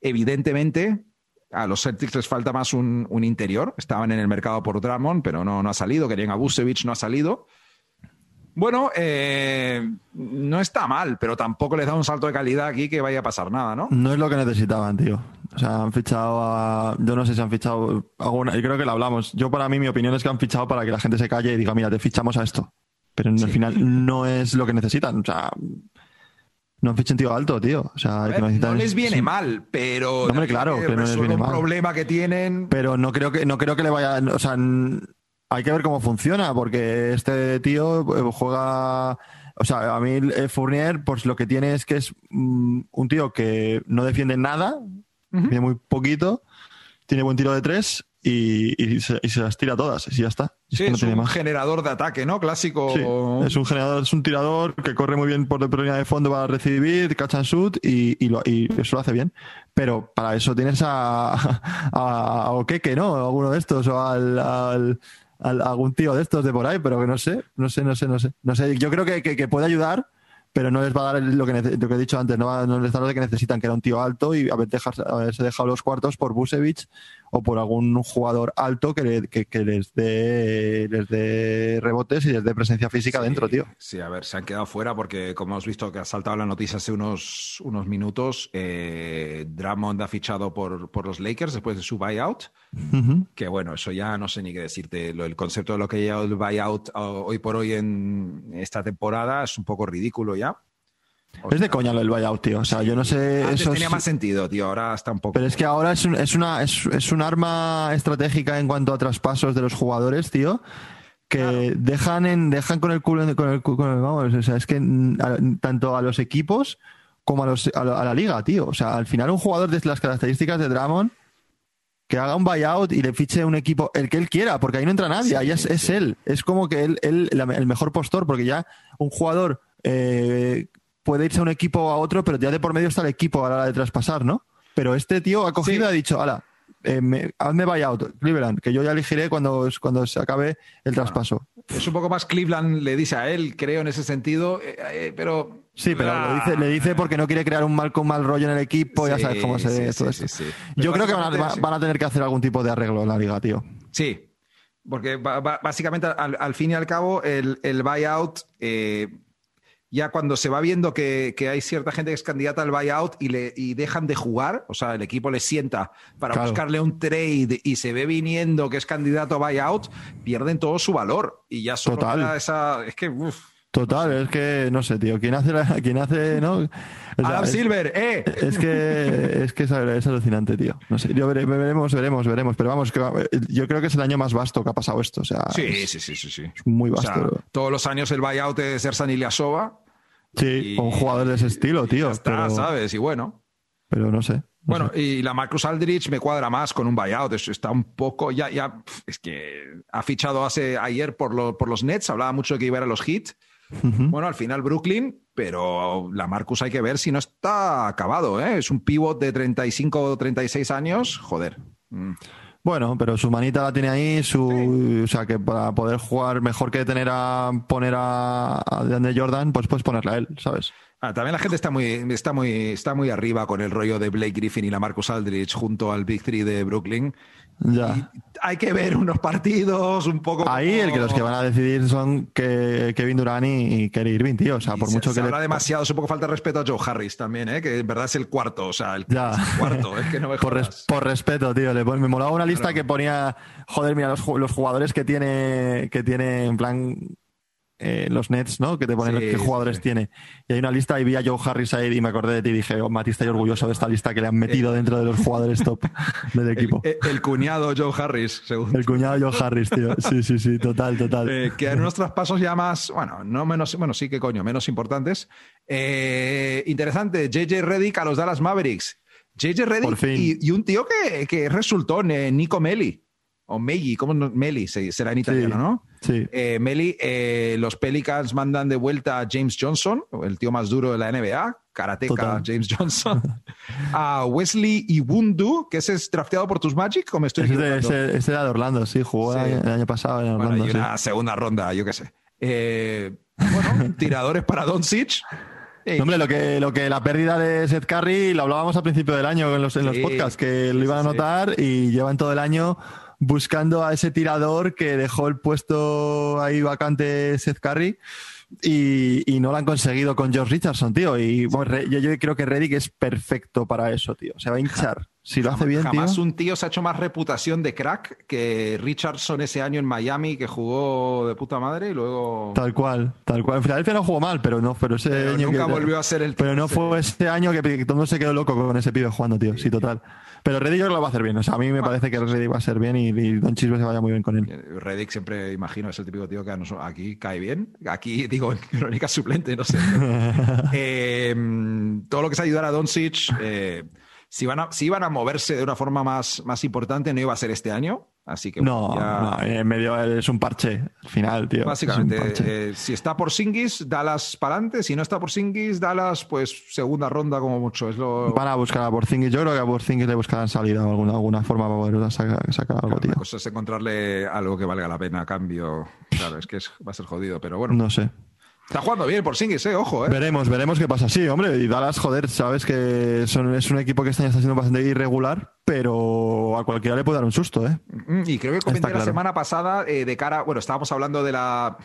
Evidentemente, a los Celtics les falta más un, interior. Estaban en el mercado por Drummond, pero no, no ha salido. Querían a Busevich, no ha salido. Bueno, eh, no está mal, pero tampoco les da un salto de calidad aquí que vaya a pasar nada, ¿no? No es lo que necesitaban, tío. O sea, han fichado a. Yo no sé si han fichado alguna. Y creo que lo hablamos. Yo, para mí, mi opinión es que han fichado para que la gente se calle y diga, mira, te fichamos a esto. Pero al final no es lo que necesitan. O sea, no han fichado un tío alto, tío. O sea, no les viene mal, pero. No, claro, que no les viene mal. problema que tienen. Pero no creo que, no creo que le vaya. O sea, hay que ver cómo funciona, porque este tío eh, juega. O sea, a mí eh, Fournier, pues lo que tiene es que es mm, un tío que no defiende nada, tiene muy poquito, tiene buen tiro de tres y, se, las tira todas, y ya está. es, un generador de ataque, ¿no? Clásico. es un generador, es un tirador que corre muy bien por la línea de fondo para recibir, catch and shoot y, eso lo hace bien. Pero para eso tienes a, a, a Okeke, ¿no? Alguno de estos, o al algún tío de estos de por ahí, pero que no sé, no sé, no sé, no sé. No sé, yo creo que, que, puede ayudar, pero no les va a dar lo que, lo que he dicho antes, no, no les da lo que necesitan, que era un tío alto y haberse dejado los cuartos por Busevich o por algún jugador alto que, les, dé, les dé rebotes y les dé presencia física dentro, tío. Sí, a ver, se han quedado fuera porque, como hemos visto que ha saltado la noticia hace unos, unos minutos, eh, Drummond ha fichado por, por los Lakers después de su buyout. Que bueno, eso ya no sé ni qué decirte. el concepto de lo que ha llevado el buyout hoy por hoy en esta temporada es un poco ridículo ya es de coña lo del buyout, tío. O sea, yo no sé. eso tenía más sentido, tío. Ahora está un poco. Pero es que ahora es, un, es una, es, es, un arma estratégica en cuanto a traspasos de los jugadores, tío. Que dejan, en, dejan con el culo. Con el, con el, vamos, o sea, es que tanto a los equipos como a, los, a, la, liga, tío. O sea, al final, un jugador de las características de Dramon que haga un buyout y le fiche un equipo, el que él quiera, porque ahí no entra nadie, ahí es, es, él. Es como que él, él el mejor postor, porque ya un jugador eh, puede irse a un equipo o a otro, pero ya de por medio está el equipo a la hora de traspasar, ¿no? Pero este tío ha cogido y ha dicho, ala, eh, hazme buyout, Cleveland, que yo ya elegiré cuando, cuando se acabe el traspaso. Es un poco más Cleveland, le dice a él, creo, en ese sentido, eh, eh, pero... Sí, pero le, dice, le dice porque no quiere crear un mal con mal rollo en el equipo, ya sabes cómo se todo esto. Yo creo que van a, tener que hacer algún tipo de arreglo en la liga, tío. Sí, porque básicamente al, fin y al cabo el, el buyout ya cuando se va viendo que, hay cierta gente que es candidata al buyout y, le, y dejan de jugar, o sea, el equipo le sienta para buscarle un trade y se ve viniendo que es candidato a buyout, pierden todo su valor. Y ya solo Total. esa. Es que. Total, es que no sé, tío. ¿Quién hace, quién hace, no? Adam Silver, ¡eh! Es que, es, que es, alucinante, tío. No sé, yo veremos, veremos, veremos. Pero vamos, yo creo que es el año más vasto que ha pasado esto. O sea, sí, sí, sí, sí, sí. Es muy vasto. todos los años el buyout de Sersan Ilyasova Sí, un jugador de ese estilo, tío. Está, ¿sabes? Y bueno. Pero no sé. bueno, y la Marcus Aldrich me cuadra más con un buyout. Está un poco. Ya, ya. Es que ha fichado hace, ayer por, por los Nets. Hablaba mucho de que iba a, ir a los Heat. Bueno, al final Brooklyn, pero la Marcus hay que ver si no está acabado. ¿eh? Es un pivot de 35 o 36 años. Joder. Mm. Bueno, pero su manita la tiene ahí, su, o sea que para poder jugar mejor que tener a poner a, a DeAndre Jordan, pues puedes ponerle a él, ¿sabes? Ah, también la gente está muy, está, muy, está muy arriba con el rollo de Blake Griffin y la Marcus Aldridge junto al Big Three de Brooklyn. Ya. hay que ver unos partidos un poco. Ahí el que los que van a decidir son que Kevin Durant y Kerry Irving, tío. O sea, por mucho se que. habla demasiado, es un poco falta de respeto a Joe Harris también, ¿eh? que en verdad es el cuarto. O sea, el, cuarto. Es que no me por, por, respeto, tío. Le, me molaba una lista que ponía. Joder, mira, los, los jugadores que tiene, que tiene en plan eh, los Nets, ¿no? Que te ponen qué jugadores tiene. Y hay una lista y vi a Joe Harris ahí y me acordé de ti y dije, oh, Mati, estoy orgulloso de esta lista que le han metido eh, dentro de los jugadores top del equipo. El, cuñado Joe Harris, según. El cuñado Joe Harris, tío. Sí, sí, sí, total, total. Eh, que en unos traspasos ya más, bueno, no menos, bueno, sí que coño, menos importantes. interesante, JJ Reddick a los Dallas Mavericks. JJ Reddick y, un tío que, que resultó, Nico Melli o Meli, ¿cómo no? Meli será en italiano, ¿no? Sí. Eh, Meli, eh, los Pelicans mandan de vuelta a James Johnson, el tío más duro de la NBA, karateca James Johnson, a Wesley Ibundu, que ese es drafteado por tus Magic, ¿o me estoy ese, ese, era de Orlando, sí, jugó el año pasado en Orlando. Bueno, y una segunda ronda, yo qué sé. Eh, bueno, tiradores para Doncic. hombre, lo que, lo que la pérdida de Seth Curry lo hablábamos al principio del año en los, en los podcasts, que lo iban a notar y llevan todo el año buscando a ese tirador que dejó el puesto ahí vacante Seth Curry. Y, no lo han conseguido con George Richardson, tío. Y yo, creo que Reddick es perfecto para eso, tío. Se va a hinchar. Si lo hace bien, jamás un tío se ha hecho más reputación de crack que Richardson ese año en Miami, que jugó de puta madre y luego. Tal cual, tal cual. En Filadelfia no jugó mal, pero no, pero ese año. Nunca volvió a ser el. Pero no fue ese año que, todo el mundo se quedó loco con ese pibe jugando, tío. Sí, total. Pero Reddick yo creo que lo va a hacer bien. O sea, a mí me parece que Reddick va a ser bien y, Don Chisme se vaya muy bien con él. Reddick siempre, imagino, es el típico tío que aquí cae bien. Aquí, digo, en crónica suplente, no sé. Eh, todo lo que es ayudar a Doncic, eh, si, van a, si iban a moverse de una forma más, más importante, no iba a ser este año. Así que no, no, en medio es un parche al final, tío. Básicamente, eh, si está por Singis, Dallas para adelante. Si no está por Singis, Dallas, pues segunda ronda como mucho. Es lo... Van a buscar a Porzingis. Yo creo que a Porzingis le buscarán salida o alguna, alguna forma para poder sacar, algo, tío. La cosa es encontrarle algo que valga la pena a cambio. Claro, es que va a ser jodido, pero bueno. No sé. Está jugando bien por Singis, eh, ojo, eh. Veremos, veremos qué pasa. Sí, hombre, y Dallas, joder, sabes que son, es un equipo que este año está siendo bastante irregular, pero a cualquiera le puede dar un susto, ¿eh? Mm, y creo que comenté la semana pasada eh, de cara, bueno, estábamos hablando de la,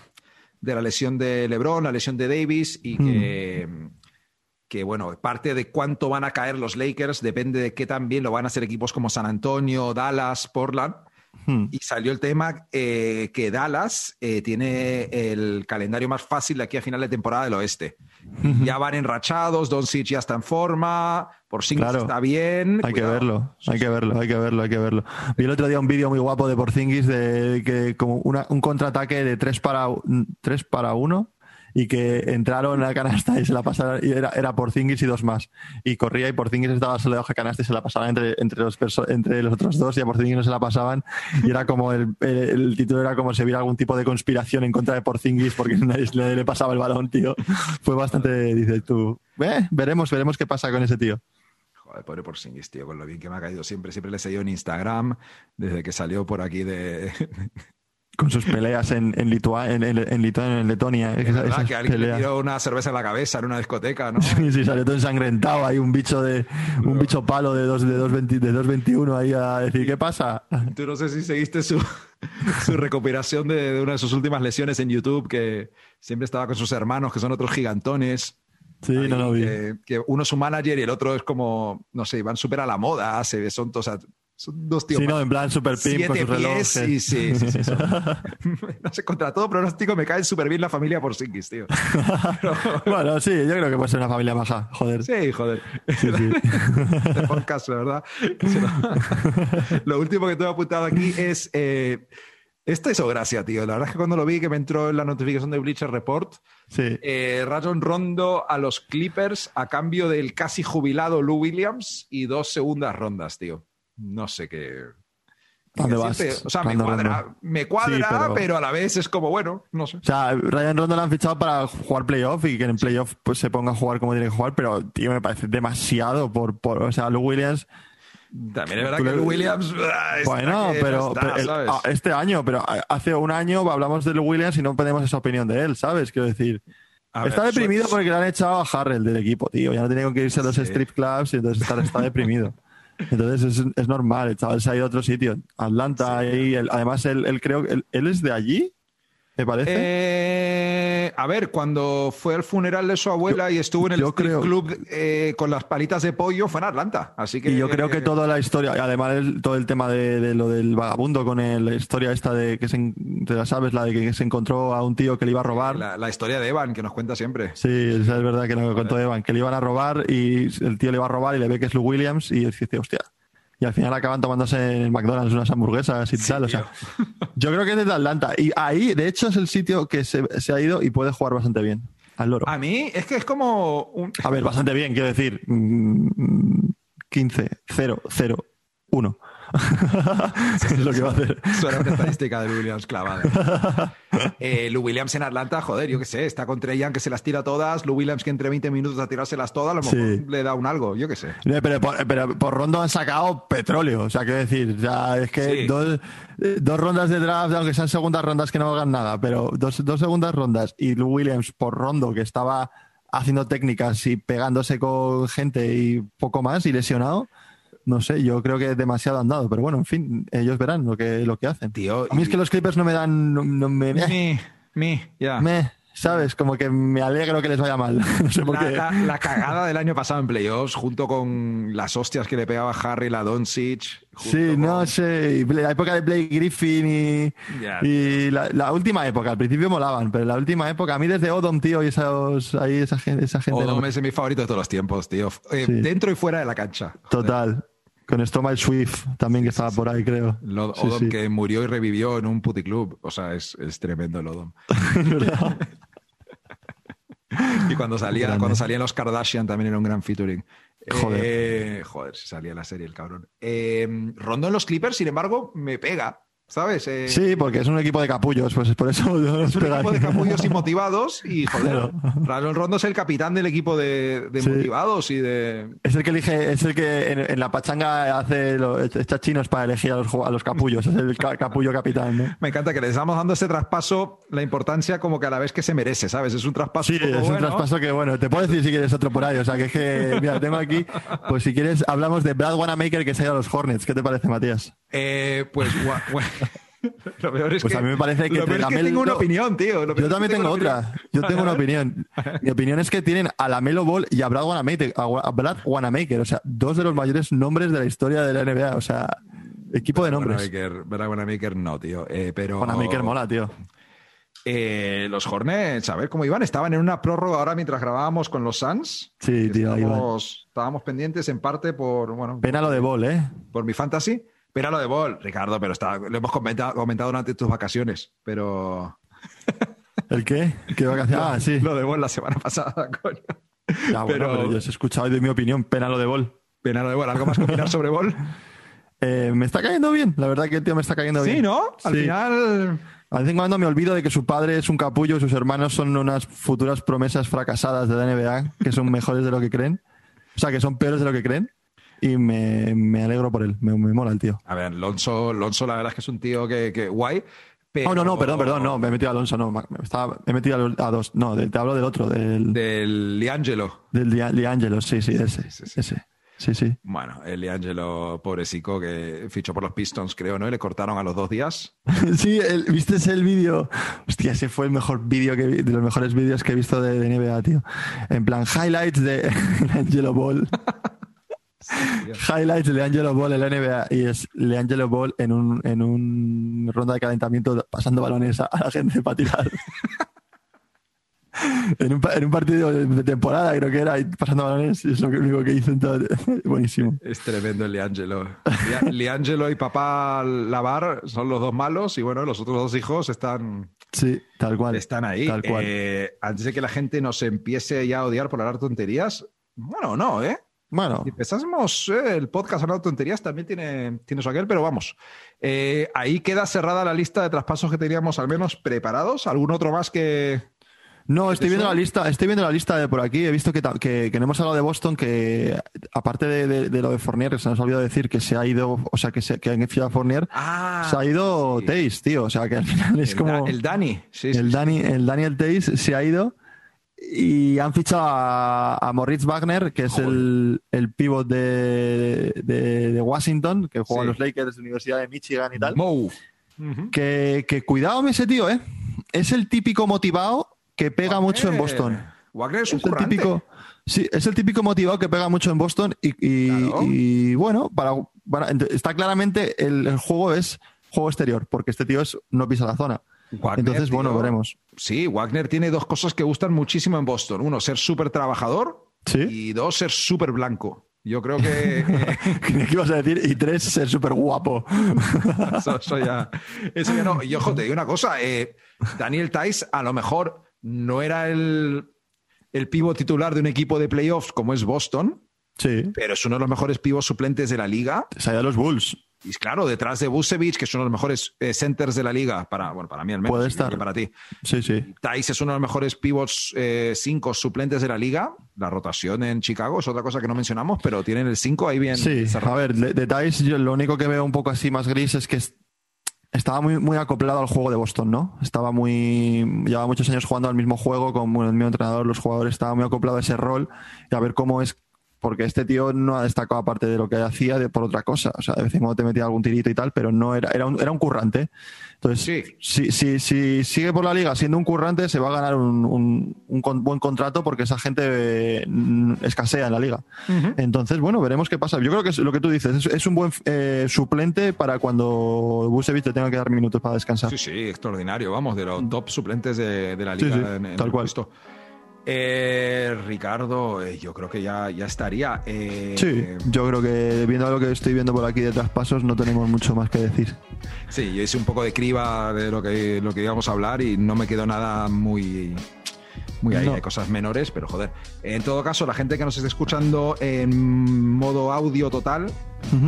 de la lesión de LeBron, la lesión de Davis y que, mm. que, bueno, parte de cuánto van a caer los Lakers depende de qué tan bien lo van a hacer equipos como San Antonio, Dallas, Portland. Hmm. Y salió el tema eh, que Dallas eh, tiene el calendario más fácil de aquí a final de temporada del oeste. Ya van enrachados, Don Sitch ya está en forma, por está bien. Hay que verlo, hay que verlo, hay que verlo, hay que verlo. Vi el otro día un vídeo muy guapo de Porzingis de que como un contraataque de 3 para 3 para 1 y que entraron a la canasta y se la pasaron, y era, era Porzingis y dos más. Y corría y Porzingis estaba solo de canasta y se la pasaban entre, entre, los entre los otros dos y a Porzingis no se la pasaban. Y era como el, el, título era como si hubiera algún tipo de conspiración en contra de Porzingis porque nadie le pasaba el balón, tío. Fue bastante, dices tú, eh, veremos, veremos qué pasa con ese tío. Joder, pobre Porzingis, tío, con lo bien que me ha caído siempre. Siempre le he seguido en Instagram desde que salió por aquí de, con sus peleas en, en, en, en, Letonia. Es que alguien le tiró una cerveza en la cabeza en una discoteca, ¿no? Sí, sí, salió todo ensangrentado. Hay un bicho de un bicho palo de 2.21 de ahí a decir, ¿qué pasa? Tú no sé si seguiste su, su recuperación de, una de sus últimas lesiones en YouTube, que siempre estaba con sus hermanos, que son otros gigantones. Sí, no lo vi. Que, uno es su manager y el otro es como, no sé, van súper a la moda, se, son todos, son dos tíos. Sí, no, en plan super pimp con sus relojes. Sí, sí, sí. no sé, contra todo pronóstico me cae súper bien la familia por Sinkis, tío. bueno, sí, yo creo que puede ser una familia baja, joder. Sí, joder. Sí, sí. podcast, ¿verdad? Lo último que tengo apuntado aquí es. Eh, esto hizo gracia, tío. La verdad es que cuando lo vi, que me entró en la notificación de Bleacher Report, sí. eh, Rajon Rondo a los Clippers a cambio del casi jubilado Lou Williams y dos segundas rondas, tío no sé qué. ¿Dónde vas? O sea, me cuadra, me cuadra pero... a la vez es como, bueno, no sé. O sea, Ryan Rondo lo han fichado para jugar playoff y que en playoff pues, se ponga a jugar como tiene que jugar, pero, tío, me parece demasiado por, por o sea, Lou Williams También es verdad que Williams. Ah, bueno, pero, ah, este año, pero hace un año hablamos de Williams y no tenemos esa opinión de él, ¿sabes? Quiero decir. está deprimido porque le han echado a Harrell del equipo, tío. Ya no tiene que irse a los strip clubs y entonces está, está deprimido. Entonces es, normal, el chaval se ha ido a otro sitio. Atlanta, y además él, él creo que él, es de allí ¿Me parece? Eh, a ver, cuando fue al funeral de su abuela y estuvo en el club eh, con las palitas de pollo, fue en Atlanta. Así que, y yo creo que toda la historia, además todo el tema de, lo del vagabundo con la historia esta de que se, te la sabes, la de que se encontró a un tío que le iba a robar. La, historia de Evan, que nos cuenta siempre. Sí, es verdad que nos contó Evan, que le iban a robar y el tío le iba a robar y le ve que es Lou Williams y dice, hostia, y al final acaban tomándose en McDonald's unas hamburguesas y tal. O sea, yo creo que es desde Atlanta. Y ahí, de hecho, es el sitio que se, se, ha ido y puede jugar bastante bien al loro. A mí es que es como un... A ver, bastante bien, quiero decir. 15, 0, 0, 1. es lo que va a hacer. Suena una estadística de Williams clavada. Eh, Lou Williams en Atlanta, joder, yo qué sé, está con Trey que se las tira todas. Lou Williams que entre 20 minutos a tirárselas todas, a lo mejor le da un algo, yo qué sé. Pero por, rondo han sacado petróleo, o sea, quiero decir, ya es que dos, dos, rondas de draft, aunque sean segundas rondas que no hagan nada, pero dos, dos segundas rondas y Lou Williams por rondo que estaba haciendo técnicas y pegándose con gente y poco más y lesionado no sé, yo creo que demasiado andado, pero bueno, en fin, ellos verán lo que, lo que hacen. Tío, a mí es que los Clippers no me dan. No, me, me, me, ya. Me, ¿sabes? Como que me alegro que les vaya mal. no sé por la, qué. La, cagada del año pasado en playoffs, junto con las hostias que le pegaba Harry, la Doncic. Sí, no sé. La época de Blake Griffin y, y la, última época. Al principio molaban, pero la última época, a mí desde Odom, tío, y esos, ahí esa, esa gente. Odom es mi favorito de todos los tiempos, tío. Eh, dentro y fuera de la cancha. Total. Con Stomach Swift también que estaba por ahí, creo. Odom que murió y revivió en un puticlub. O sea, es, es tremendo el Odom. y cuando salía, cuando salían los Kardashian también era un gran featuring. Joder. Eh, joder, si salía la serie el cabrón. Eh, Rondo en los Clippers, sin embargo, me pega. ¿Sabes? Eh, sí, porque es un equipo de capullos, pues por eso. Es un equipo de capullos y motivados. Y joder, Raúl Rondo es el capitán del equipo de, motivados y de. Es el que elige, es el que en, la pachanga hace los, echa chinos para elegir a los, a los capullos. Es el capullo capitán. ¿no? Me encanta que le estamos dando este traspaso la importancia como que a la vez que se merece, ¿sabes? Es un traspaso. Sí, es un traspaso que, bueno, te puedo decir si quieres otro por ahí. O sea, que es que, mira, tengo aquí, pues si quieres, hablamos de Brad Wanamaker que se ha ido a los Hornets. ¿Qué te parece, Matías? Eh, pues, lo peor es pues a mí me parece que, tengo una opinión, tío. Yo también tengo, otra. Yo tengo una opinión. Mi opinión es que tienen a la Melo Ball y a Brad Wanamaker, a Brad Wanamaker, o sea, dos de los mayores nombres de la historia de la NBA, o sea, equipo de nombres. Brad Wanamaker no, tío. Eh, pero Wanamaker mola, tío. Eh, los Hornets, a ver cómo iban, estaban en una prórroga ahora mientras grabábamos con los Suns. Sí, tío. Estábamos, estábamos pendientes en parte por, bueno. Pena lo de Ball, ¿eh? Por mi fantasy. Pero lo de Ball, Ricardo, pero está, lo hemos comentado, comentado durante tus vacaciones, pero. ¿El qué? ¿Qué vacaciones? Ah, sí. Lo de Ball la semana pasada, coño. Ya, bueno, pero... yo os he escuchado y doy mi opinión. Pena lo de Ball. Pena lo de Ball. ¿Algo más que opinar sobre Ball? Eh, me está cayendo bien. La verdad que el tío me está cayendo bien. Sí, ¿no? Al final. A vez en cuando me olvido de que su padre es un capullo y sus hermanos son unas futuras promesas fracasadas de la NBA que son mejores de lo que creen. O sea, que son peores de lo que creen y me, me alegro por él, me, me, mola el tío. A ver, Alonso, Alonso la verdad es que es un tío que, que guay. Pero... Oh, no, no, perdón, perdón, no, me he metido a Alonso, no, me, estaba, me he metido a, dos, no, te hablo del otro, del... Del Liangelo. Del Liangelo, sí, sí, ese, sí, sí, ese. Sí, sí. Bueno, el Liangelo, pobrecico, que fichó por los Pistons, creo, ¿no? Y le cortaron a los dos días. sí, ¿viste ese vídeo? Hostia, ese fue el mejor vídeo que de los mejores vídeos que he visto de, de NBA, tío. En plan, highlights de Liangelo Ball. Highlights de Angelo Ball en la NBA y es Leangelo Ball en un, en un ronda de calentamiento pasando balones a, la gente para tirar. en, un, en, un, partido de temporada creo que era pasando balones es lo único que hizo en todo. buenísimo es tremendo el Leangelo Leangelo y papá Lavar son los dos malos y bueno los otros dos hijos están sí tal cual están ahí tal cual. Eh, antes de que la gente nos empiece ya a odiar por hablar tonterías bueno no eh bueno. Si empezásemos eh, el podcast hablando de tonterías, también tiene, tiene su aquel, pero vamos. Eh, ahí queda cerrada la lista de traspasos que teníamos al menos preparados. ¿Algún otro más que, No, estoy viendo la lista, estoy viendo la lista de por aquí. He visto que, que, no hemos hablado de Boston, que aparte de, lo de Fournier, se nos ha olvidado decir que se ha ido, o sea, que, se, que han fichado a Fournier, ah, se ha ido Tays, tío. O sea, que al final es como. el Dani, sí, el, Dani el Daniel Tays se ha ido y han fichado a, Moritz Wagner, que es el, el pivot de, de, Washington, que juega en los Lakers de la Universidad de Michigan y tal. que, que cuidado ese tío, ¿eh? Es el típico motivado que pega mucho en Boston. Wagner es un el típico, Sí, es el típico motivado que pega mucho en Boston y, bueno, para, está claramente el, juego es juego exterior, porque este tío es, no pisa la zona. Entonces, bueno, veremos. Sí, Wagner tiene dos cosas que gustan muchísimo en Boston. Uno, ser súper trabajador y dos, ser súper blanco. Yo creo que. ¿Qué ibas a decir? Y tres, ser súper guapo. eso, ya. Eso ya no. Y ojo, te digo una cosa. Eh, Daniel Tice, a lo mejor no era el, el pivo titular de un equipo de playoffs como es Boston, sí. pero es uno de los mejores pivos suplentes de la liga. Se ha los Bulls. Y claro, detrás de Busevich, que es uno de los mejores eh, centers de la liga, para, bueno, para mí al menos. Puede estar. Para ti. Sí, sí. Tice es uno de los mejores pivots eh, cinco suplentes de la liga. La rotación en Chicago es otra cosa que no mencionamos, pero tienen el 5 ahí bien. Sí, a ver, de, de Tice yo lo único que veo un poco así más gris es que estaba muy, muy acoplado al juego de Boston, ¿no? Estaba muy. Llevaba muchos años jugando al mismo juego con el mismo entrenador, los jugadores estaban muy acoplados a ese rol y a ver cómo es. Porque este tío no ha destacado aparte de lo que hacía de, por otra cosa. O sea, de vez en cuando te metía algún tirito y tal, pero no era, era un, era un currante. Entonces, si, si, si, sigue por la liga siendo un currante, se va a ganar un, buen contrato porque esa gente mm, escasea en la liga. Entonces, bueno, veremos qué pasa. Yo creo que es lo que tú dices, es, un buen eh, suplente para cuando Busevich te tenga que dar minutos para descansar. Sí, sí, extraordinario. Vamos, de los top suplentes de, la liga. tal cual. Eh, Ricardo, eh, yo creo que ya, ya estaría. Eh, sí, yo creo que viendo lo que estoy viendo por aquí de traspasos no tenemos mucho más que decir. Sí, yo hice un poco de criba de lo que, lo que íbamos a hablar y no me quedó nada muy muy ahí, hay cosas menores, pero joder. En todo caso, la gente que nos esté escuchando en modo audio total,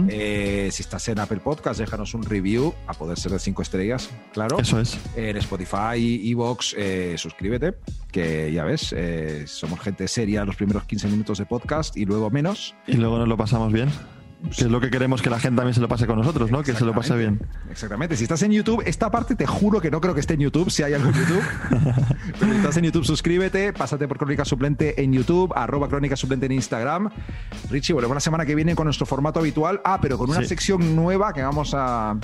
eh, si estás en Apple Podcast, déjanos un review, a poder ser de cinco estrellas, claro. Eso es. En Spotify, Evox, eh, suscríbete, que ya ves, eh, somos gente seria los primeros 15 minutos de podcast y luego menos. Y luego nos lo pasamos bien. Que es lo que queremos que la gente también se lo pase con nosotros, ¿no? Que se lo pase bien. Exactamente. Si estás en YouTube, esta parte te juro que no creo que esté en YouTube, si hay algo en YouTube. Pero si estás en YouTube, suscríbete, pásate por Crónica Suplente en YouTube, arroba Crónica Suplente en Instagram. Richie, volvemos la semana que viene con nuestro formato habitual. Ah, pero con una sección nueva que vamos a,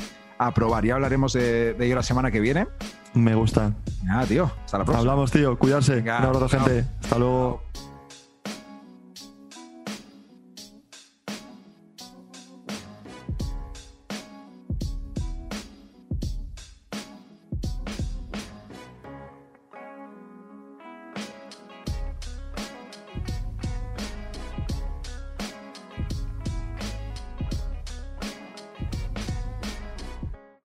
probar. Ya hablaremos de, ello la semana que viene. Me gusta. Ah, tío. Hasta la próxima. Hablamos, tío. Cuidarse. Un abrazo, gente. Hasta luego.